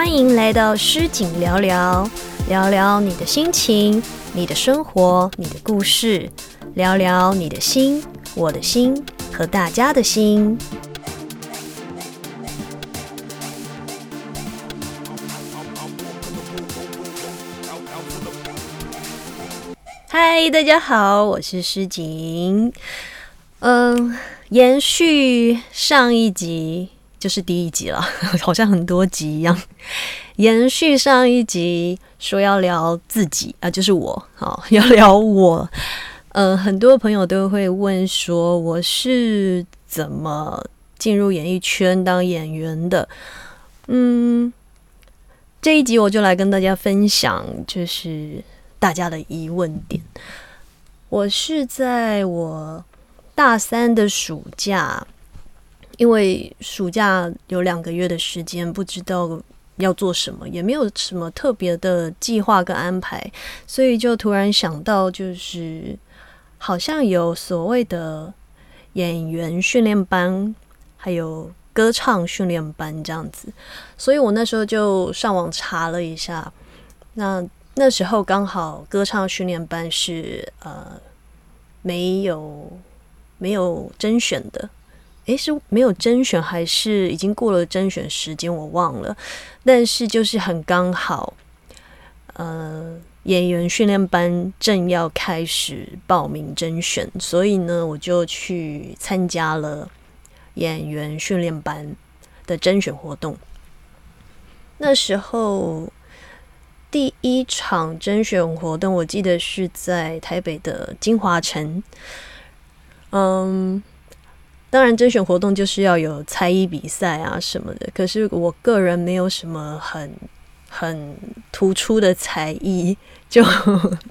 欢迎来到诗景聊聊，聊聊你的心情、你的生活、你的故事，聊聊你的心、我的心和大家的心。嗨，大家好，我是诗景。嗯，延续上一集，就是第一集了，好像很多集一样。延续上一集说要聊自己啊，就是我，好 要聊我。嗯，很多朋友都会问说，我是怎么进入演艺圈当演员的？嗯，这一集我就来跟大家分享，就是大家的疑问点。我是在我。大三的暑假，因为暑假有两个月的时间，不知道要做什么，也没有什么特别的计划跟安排，所以就突然想到，就是好像有所谓的演员训练班，还有歌唱训练班这样子，所以我那时候就上网查了一下，那那时候刚好歌唱训练班是呃没有。没有甄选的，诶，是没有甄选还是已经过了甄选时间？我忘了。但是就是很刚好，呃，演员训练班正要开始报名甄选，所以呢，我就去参加了演员训练班的甄选活动。那时候第一场甄选活动，我记得是在台北的金华城。嗯，当然，甄选活动就是要有才艺比赛啊什么的。可是我个人没有什么很很突出的才艺，就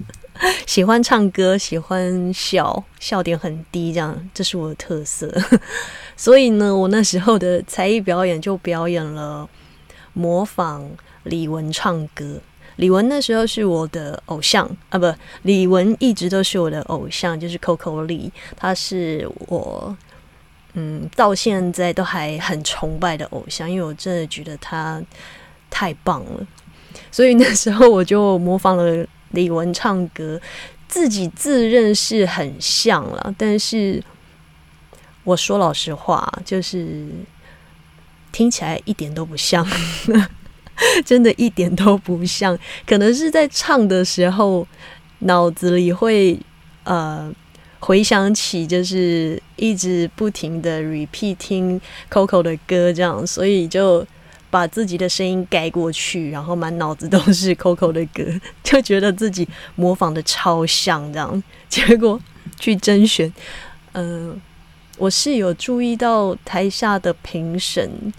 喜欢唱歌，喜欢笑，笑点很低，这样这是我的特色。所以呢，我那时候的才艺表演就表演了模仿李玟唱歌。李玟那时候是我的偶像啊，不，李玟一直都是我的偶像，就是 Coco 李，他是我嗯到现在都还很崇拜的偶像，因为我真的觉得他太棒了，所以那时候我就模仿了李玟唱歌，自己自认是很像了，但是我说老实话，就是听起来一点都不像。真的一点都不像，可能是在唱的时候，脑子里会呃回想起，就是一直不停的 repeat 听 Coco 的歌，这样，所以就把自己的声音盖过去，然后满脑子都是 Coco 的歌，就觉得自己模仿的超像，这样，结果去甄选，嗯，我是有注意到台下的评审，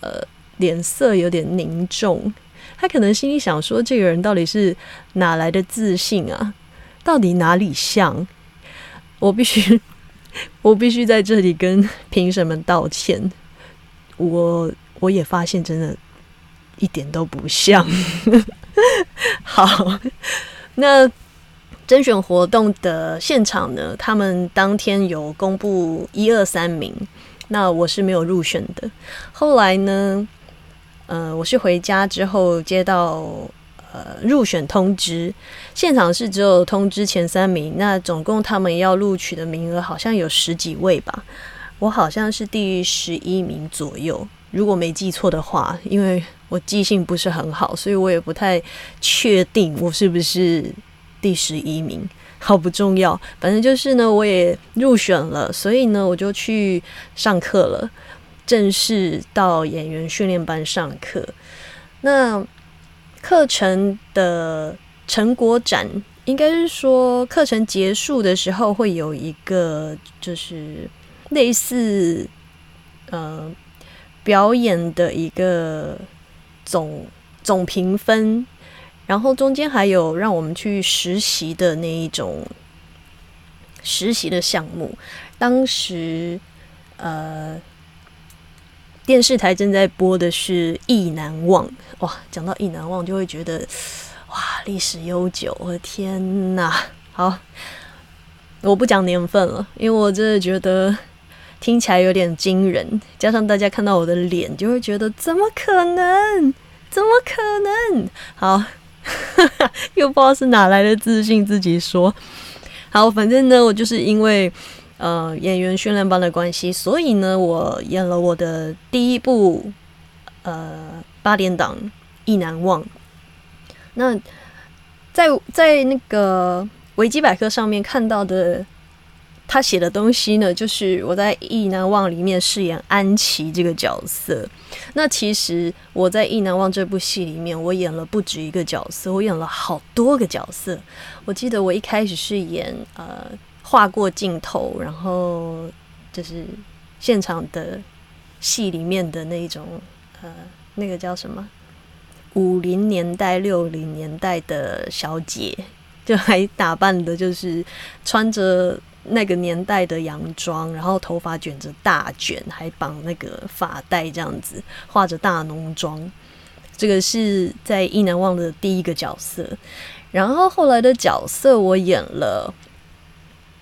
呃。脸色有点凝重，他可能心里想说：“这个人到底是哪来的自信啊？到底哪里像？” 我必须，我必须在这里跟评审们道歉。我我也发现，真的，一点都不像。好，那甄选活动的现场呢？他们当天有公布一二三名，那我是没有入选的。后来呢？呃，我是回家之后接到呃入选通知，现场是只有通知前三名，那总共他们要录取的名额好像有十几位吧，我好像是第十一名左右，如果没记错的话，因为我记性不是很好，所以我也不太确定我是不是第十一名，好不重要，反正就是呢，我也入选了，所以呢，我就去上课了。正式到演员训练班上课，那课程的成果展，应该是说课程结束的时候会有一个，就是类似呃表演的一个总总评分，然后中间还有让我们去实习的那一种实习的项目，当时呃。电视台正在播的是《意难忘》哇，讲到《意难忘》就会觉得 哇，历史悠久，我的天哪！好，我不讲年份了，因为我真的觉得听起来有点惊人，加上大家看到我的脸，就会觉得怎么可能？怎么可能？好，又不知道是哪来的自信，自己说好。反正呢，我就是因为呃演员训练班的关系，所以呢，我演了我的第一部呃八点档《意难忘》。那在在那个维基百科上面看到的。他写的东西呢，就是我在《意难忘》里面饰演安琪这个角色。那其实我在《意难忘》这部戏里面，我演了不止一个角色，我演了好多个角色。我记得我一开始是演呃画过镜头，然后就是现场的戏里面的那一种呃那个叫什么五零年代六零年代的小姐，就还打扮的就是穿着。那个年代的洋装，然后头发卷着大卷，还绑那个发带，这样子画着大浓妆。这个是在《意难忘》的第一个角色。然后后来的角色，我演了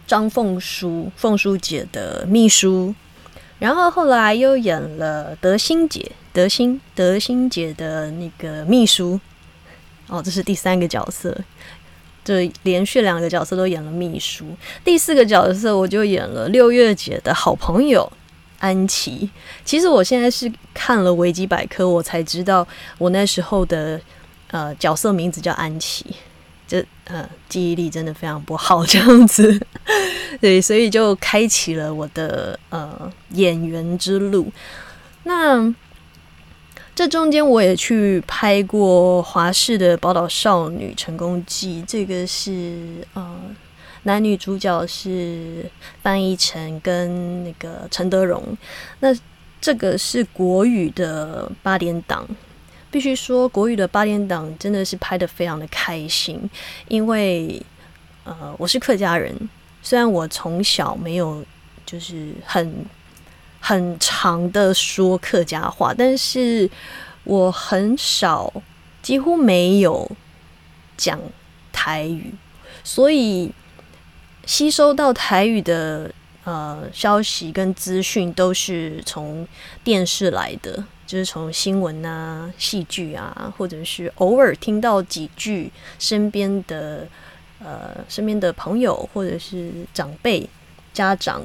张凤书，凤书姐的秘书。然后后来又演了德心姐，德心德心姐的那个秘书。哦，这是第三个角色。就连续两个角色都演了秘书，第四个角色我就演了六月姐的好朋友安琪。其实我现在是看了维基百科，我才知道我那时候的呃角色名字叫安琪，这呃记忆力真的非常不好，这样子。对，所以就开启了我的呃演员之路。那。这中间我也去拍过华视的《宝岛少女成功记》，这个是呃男女主角是范逸臣跟那个陈德容。那这个是国语的八点档，必须说国语的八点档真的是拍的非常的开心，因为呃我是客家人，虽然我从小没有就是很。很长的说客家话，但是我很少，几乎没有讲台语，所以吸收到台语的呃消息跟资讯都是从电视来的，就是从新闻啊、戏剧啊，或者是偶尔听到几句身边的呃身边的朋友或者是长辈家长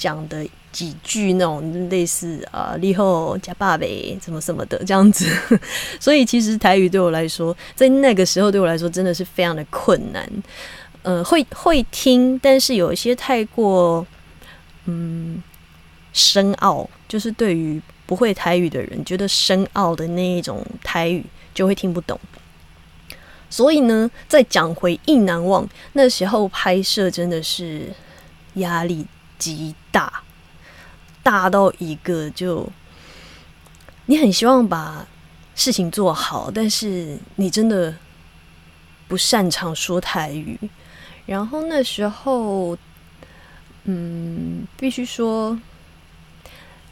讲的。几句那种类似啊，立后加爸呗，什么什么的这样子，所以其实台语对我来说，在那个时候对我来说真的是非常的困难。呃，会会听，但是有一些太过嗯深奥，就是对于不会台语的人，觉得深奥的那一种台语就会听不懂。所以呢，再讲回《意难忘》，那时候拍摄真的是压力极大。大到一个，就你很希望把事情做好，但是你真的不擅长说台语。然后那时候，嗯，必须说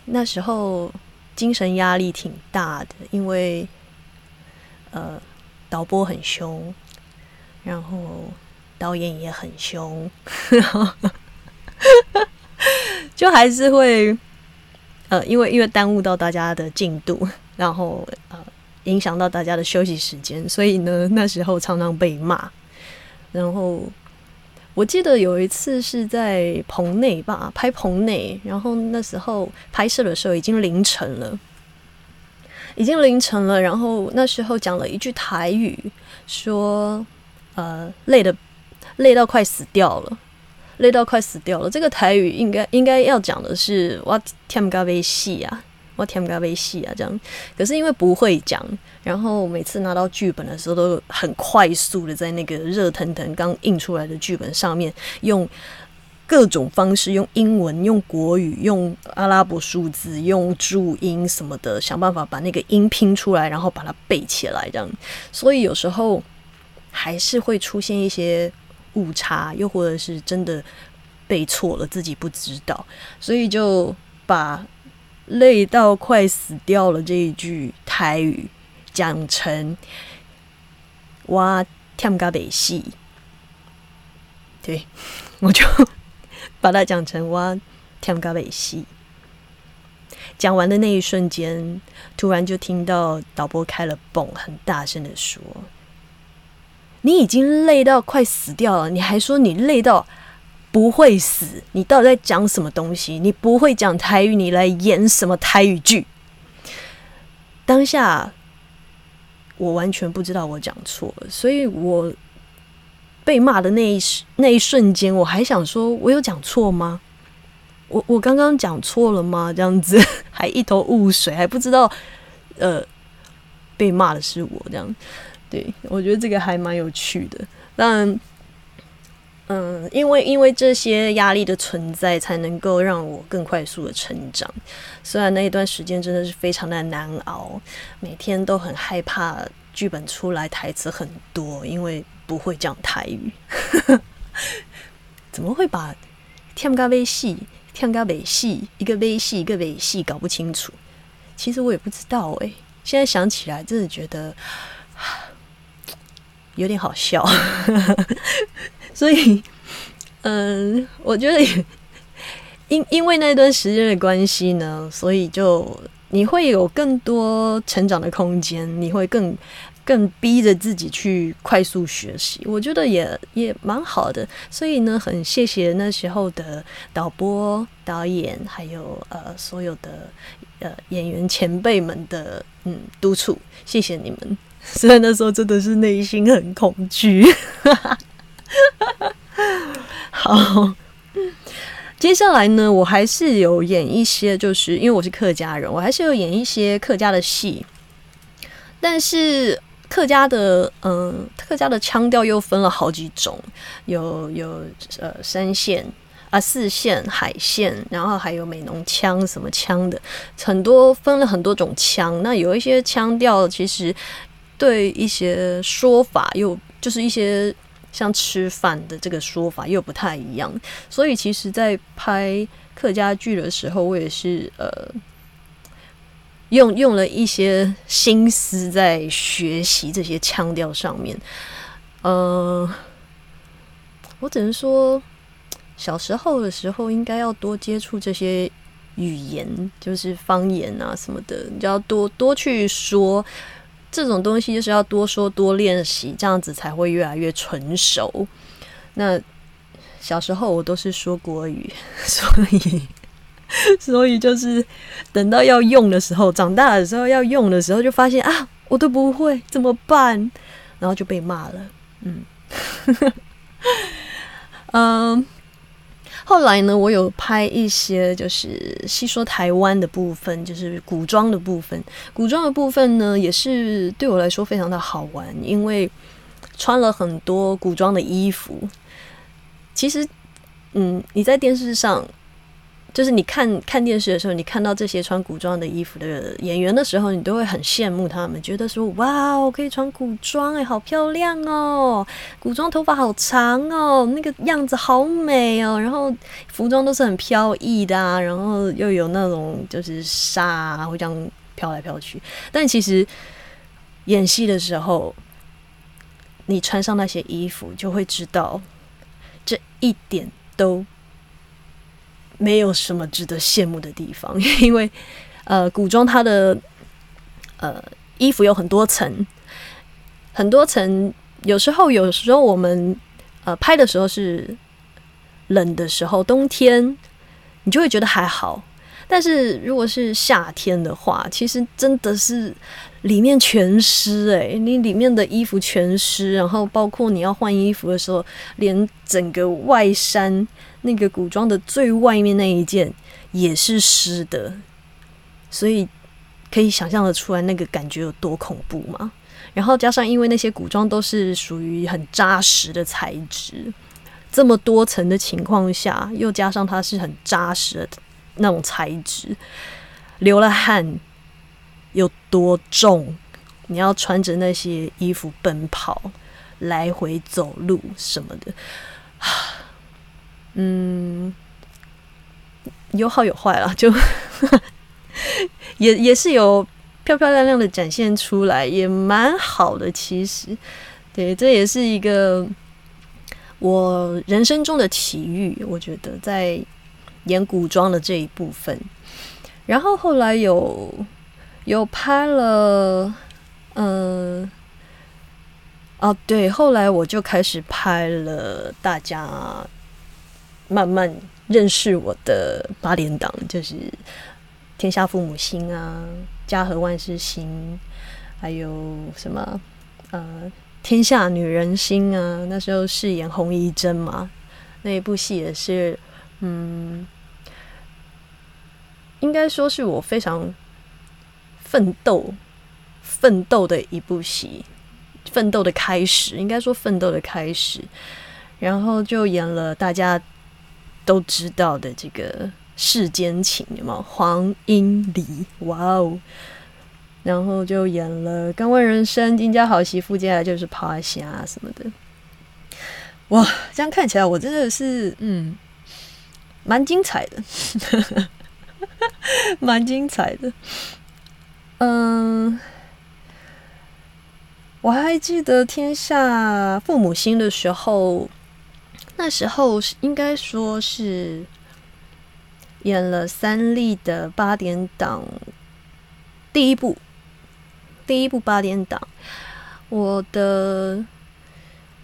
那时候精神压力挺大的，因为呃，导播很凶，然后导演也很凶。就还是会，呃，因为因为耽误到大家的进度，然后呃，影响到大家的休息时间，所以呢，那时候常常被骂。然后我记得有一次是在棚内吧，拍棚内，然后那时候拍摄的时候已经凌晨了，已经凌晨了。然后那时候讲了一句台语，说呃，累的累到快死掉了。累到快死掉了。这个台语应该应该要讲的是“我天咖啡戏啊，我天咖啡戏啊”这样。可是因为不会讲，然后每次拿到剧本的时候都很快速的在那个热腾腾刚印出来的剧本上面，用各种方式，用英文、用国语、用阿拉伯数字、用注音什么的，想办法把那个音拼出来，然后把它背起来，这样。所以有时候还是会出现一些。误差，又或者是真的背错了，自己不知道，所以就把累到快死掉了这一句台语讲成“哇，天嘎北戏”，对我就把它讲成“哇，天嘎北戏”。讲完的那一瞬间，突然就听到导播开了泵，很大声的说：“你已经累到快死掉了，你还说你累到不会死？你到底在讲什么东西？你不会讲台语，你来演什么台语剧？”当下我完全不知道我讲错了，所以我被骂的那一那一瞬间，我还想说，我有讲错吗？我我刚刚讲错了吗？这样子 还一头雾水，还不知道呃被骂的是我这样。对我觉得这个还蛮有趣的。但嗯，因为因为这些压力的存在，才能够让我更快速的成长。虽然那一段时间真的是非常的难熬，每天都很害怕剧本出来台词很多，因为不会讲台语。怎么会把天咖微戏？跳个尾戏，一个微戏，一个尾戏，搞不清楚。其实我也不知道哎，现在想起来，真的觉得有点好笑。所以，嗯，我觉得因因为那段时间的关系呢，所以就你会有更多成长的空间，你会更。更逼着自己去快速学习，我觉得也也蛮好的。所以呢，很谢谢那时候的导播、导演，还有呃所有的呃演员前辈们的嗯督促，谢谢你们。虽然那时候真的是内心很恐惧。好，接下来呢，我还是有演一些，就是因为我是客家人，我还是有演一些客家的戏，但是。客家的嗯，客家的腔调又分了好几种，有有呃三线啊四线海线，然后还有美浓腔什么腔的，很多分了很多种腔。那有一些腔调其实对一些说法又就是一些像吃饭的这个说法又不太一样，所以其实，在拍客家剧的时候，我也是呃。用用了一些心思在学习这些腔调上面，呃，我只能说，小时候的时候应该要多接触这些语言，就是方言啊什么的，你就要多多去说这种东西，就是要多说多练习，这样子才会越来越纯熟。那小时候我都是说国语，所以。所以就是等到要用的时候，长大的时候要用的时候，就发现啊，我都不会怎么办？然后就被骂了。嗯，嗯，后来呢，我有拍一些就是细说台湾的部分，就是古装的部分。古装的部分呢，也是对我来说非常的好玩，因为穿了很多古装的衣服。其实，嗯，你在电视上。就是你看看电视的时候，你看到这些穿古装的衣服的演员的时候，你都会很羡慕他们，觉得说哇，我可以穿古装哎，好漂亮哦，古装头发好长哦，那个样子好美哦，然后服装都是很飘逸的啊，然后又有那种就是纱啊，会这样飘来飘去。但其实演戏的时候，你穿上那些衣服，就会知道这一点都。没有什么值得羡慕的地方，因为呃，古装它的呃衣服有很多层，很多层。有时候，有时候我们呃拍的时候是冷的时候，冬天你就会觉得还好。但是如果是夏天的话，其实真的是里面全湿诶，你里面的衣服全湿，然后包括你要换衣服的时候，连整个外衫。那个古装的最外面那一件也是湿的，所以可以想象的出来那个感觉有多恐怖吗？然后加上因为那些古装都是属于很扎实的材质，这么多层的情况下，又加上它是很扎实的那种材质，流了汗有多重？你要穿着那些衣服奔跑、来回走路什么的。嗯，有好有坏啦，就 也也是有漂漂亮亮的展现出来，也蛮好的。其实，对，这也是一个我人生中的奇遇。我觉得在演古装的这一部分，然后后来有有拍了，嗯，哦对，后来我就开始拍了，大家慢慢认识我的八点档，就是《天下父母心》啊，《家和万事兴》，还有什么呃。天下女人心啊，那时候饰演洪一贞嘛，那一部戏也是，嗯，应该说是我非常奋斗、奋斗的一部戏，奋斗的开始，应该说奋斗的开始，然后就演了大家都知道的这个世间情，有没有？黄英离，哇哦！然后就演了《敢问人生》《金家好媳妇》，接下来就是《趴下》什么的。哇，这样看起来我真的是嗯，蛮精彩的，蛮精彩的。嗯，我还记得《天下父母心》的时候，那时候应该说是演了三立的八点档第一部。第一部八点档，我的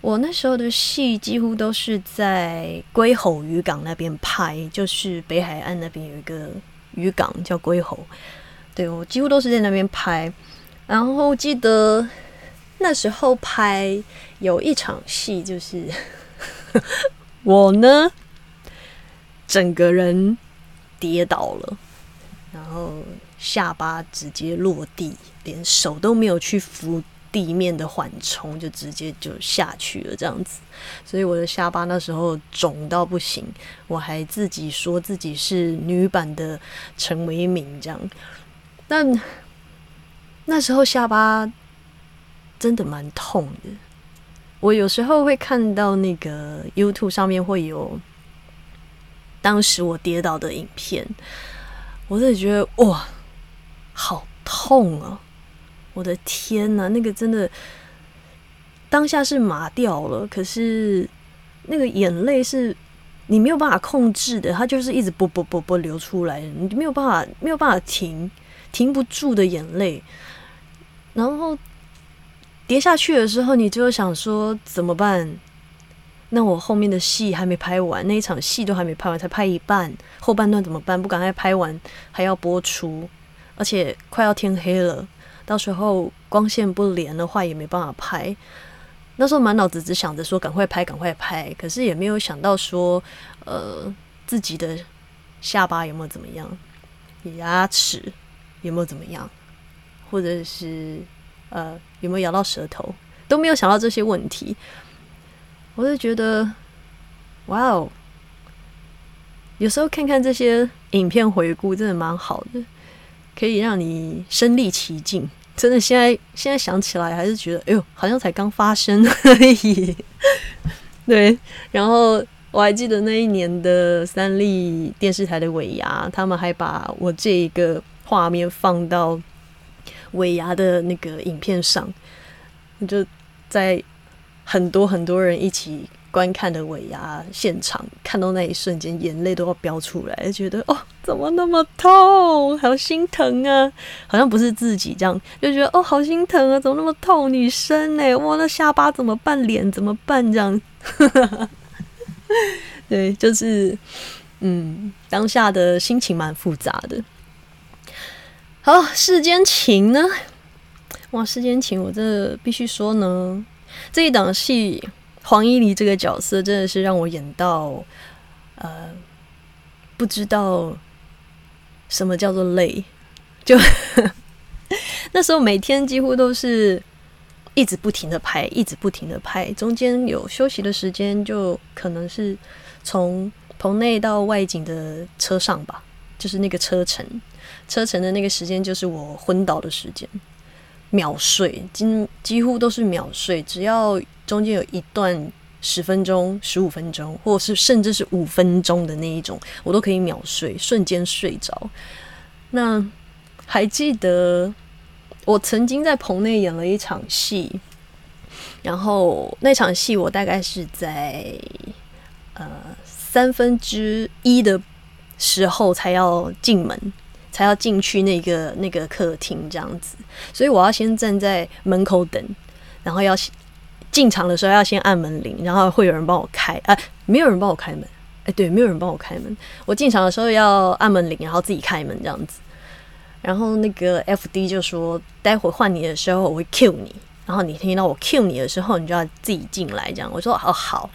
我那时候的戏几乎都是在龟吼渔港那边拍，就是北海岸那边有一个渔港叫龟吼，对我几乎都是在那边拍。然后记得那时候拍有一场戏，就是 我呢整个人跌倒了，然后下巴直接落地。连手都没有去扶地面的缓冲，就直接就下去了，这样子。所以我的下巴那时候肿到不行，我还自己说自己是女版的陈为民这样。但那时候下巴真的蛮痛的。我有时候会看到那个 YouTube 上面会有当时我跌倒的影片，我真的觉得哇，好痛啊！我的天呐，那个真的当下是麻掉了，可是那个眼泪是你没有办法控制的，它就是一直啵啵啵啵流出来，你没有办法没有办法停，停不住的眼泪。然后跌下去的时候，你就想说怎么办？那我后面的戏还没拍完，那一场戏都还没拍完，才拍一半，后半段怎么办？不赶快拍完，还要播出，而且快要天黑了。到时候光线不连的话，也没办法拍。那时候满脑子只想着说赶快拍，赶快拍，可是也没有想到说，呃，自己的下巴有没有怎么样，牙齿有没有怎么样，或者是呃有没有咬到舌头，都没有想到这些问题。我就觉得，哇哦，有时候看看这些影片回顾，真的蛮好的。可以让你身临其境，真的，现在现在想起来还是觉得，哎呦，好像才刚发生 而已。对，然后我还记得那一年的三立电视台的尾牙，他们还把我这一个画面放到尾牙的那个影片上，就在很多很多人一起。观看的尾牙现场，看到那一瞬间，眼泪都要飙出来，觉得哦，怎么那么痛，好心疼啊！好像不是自己这样，就觉得哦，好心疼啊，怎么那么痛？女生呢？哇，那下巴怎么办？脸怎么办？这样，对，就是嗯，当下的心情蛮复杂的。好，世间情呢？哇，世间情，我这必须说呢，这一档戏。黄依妮这个角色真的是让我演到，呃，不知道什么叫做累。就 那时候每天几乎都是一直不停的拍，一直不停的拍，中间有休息的时间，就可能是从棚内到外景的车上吧，就是那个车程，车程的那个时间就是我昏倒的时间，秒睡，几几乎都是秒睡，只要。中间有一段十分钟、十五分钟，或是甚至是五分钟的那一种，我都可以秒睡，瞬间睡着。那还记得我曾经在棚内演了一场戏，然后那场戏我大概是在呃三分之一的时候才要进门。才要进去那个那个客厅这样子，所以我要先站在门口等，然后要进场的时候要先按门铃，然后会有人帮我开，啊，没有人帮我开门，哎，对，没有人帮我开门，我进场的时候要按门铃，然后自己开门这样子，然后那个 F D 就说，待会换你的时候我会 Q 你，然后你听到我 Q 你的时候，你就要自己进来这样，我说哦好，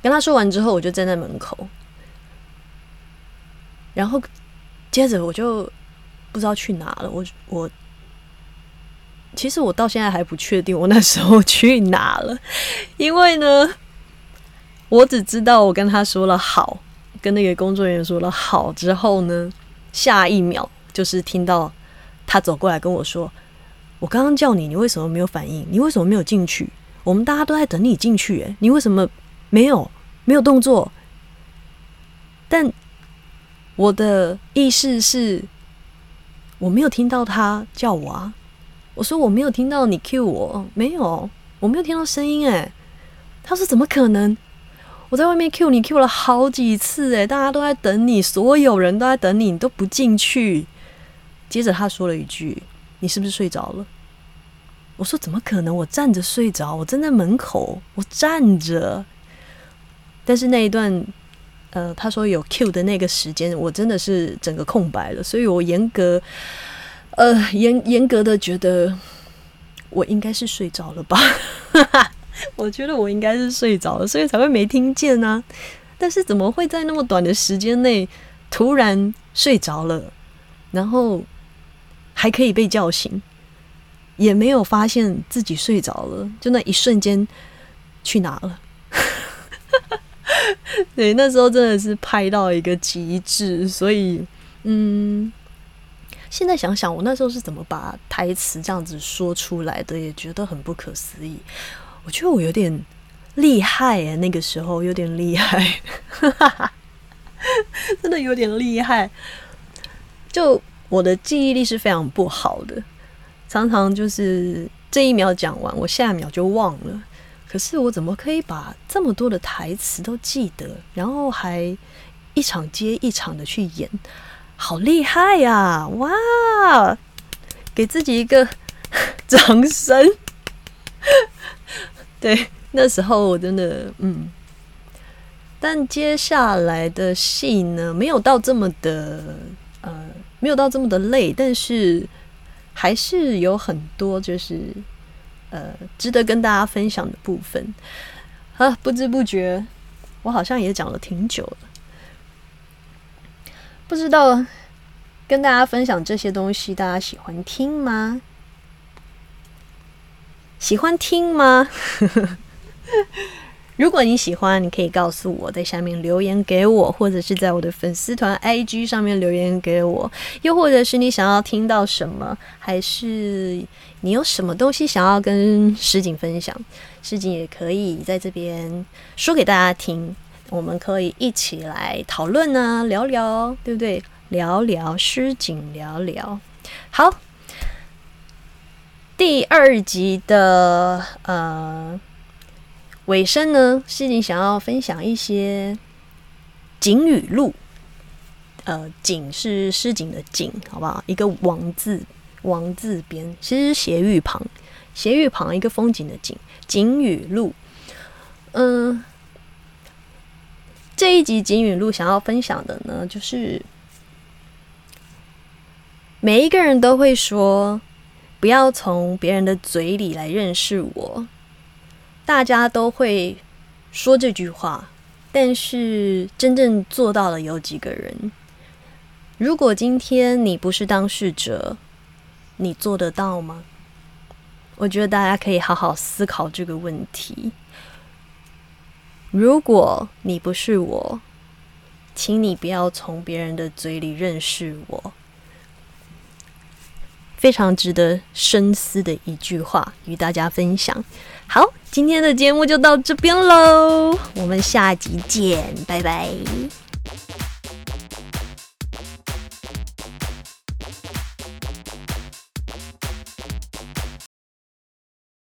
跟他说完之后，我就站在门口。然后接着我就不知道去哪了。我我其实我到现在还不确定我那时候去哪了，因为呢，我只知道我跟他说了好，跟那个工作人员说了好之后呢，下一秒就是听到他走过来跟我说：“我刚刚叫你，你为什么没有反应？你为什么没有进去？我们大家都在等你进去，诶，你为什么没有没有动作？”但我的意思是，我没有听到他叫我啊！我说我没有听到你 cue 我，没有，我没有听到声音哎。他说怎么可能？我在外面 cue 你 cue 了好几次哎，大家都在等你，所有人都在等你，你都不进去。接着他说了一句：“你是不是睡着了？”我说怎么可能？我站着睡着，我站在门口，我站着。但是那一段。呃，他说有 Q 的那个时间，我真的是整个空白了，所以我严格，呃，严严格的觉得我应该是睡着了吧？我觉得我应该是睡着了，所以才会没听见呢。但是怎么会在那么短的时间内突然睡着了，然后还可以被叫醒，也没有发现自己睡着了，就那一瞬间去哪了？对，那时候真的是拍到一个极致，所以，嗯，现在想想，我那时候是怎么把台词这样子说出来的，也觉得很不可思议。我觉得我有点厉害哎，那个时候有点厉害，真的有点厉害。就我的记忆力是非常不好的，常常就是这一秒讲完，我下一秒就忘了。可是我怎么可以把这么多的台词都记得，然后还一场接一场的去演，好厉害呀！哇，给自己一个掌声。对，那时候我真的嗯，但接下来的戏呢，没有到这么的呃，没有到这么的累，但是还是有很多就是。呃，值得跟大家分享的部分，啊，不知不觉，我好像也讲了挺久了。不知道跟大家分享这些东西，大家喜欢听吗？喜欢听吗？如果你喜欢，你可以告诉我在下面留言给我，或者是在我的粉丝团 IG 上面留言给我，又或者是你想要听到什么，还是你有什么东西想要跟诗景分享，诗景也可以在这边说给大家听，我们可以一起来讨论啊，聊聊，对不对？聊聊诗景，聊聊。好，第二集的呃。尾声呢，是你想要分享一些景语录。呃，景是诗景的景，好不好？一个王字，王字边，其实斜玉旁，斜玉旁一个风景的景，景语录。嗯，这一集景语录想要分享的呢，就是每一个人都会说，不要从别人的嘴里来认识我。大家都会说这句话，但是真正做到的有几个人？如果今天你不是当事者，你做得到吗？我觉得大家可以好好思考这个问题。如果你不是我，请你不要从别人的嘴里认识我。非常值得深思的一句话，与大家分享。好，今天的节目就到这边喽，我们下集见，拜拜。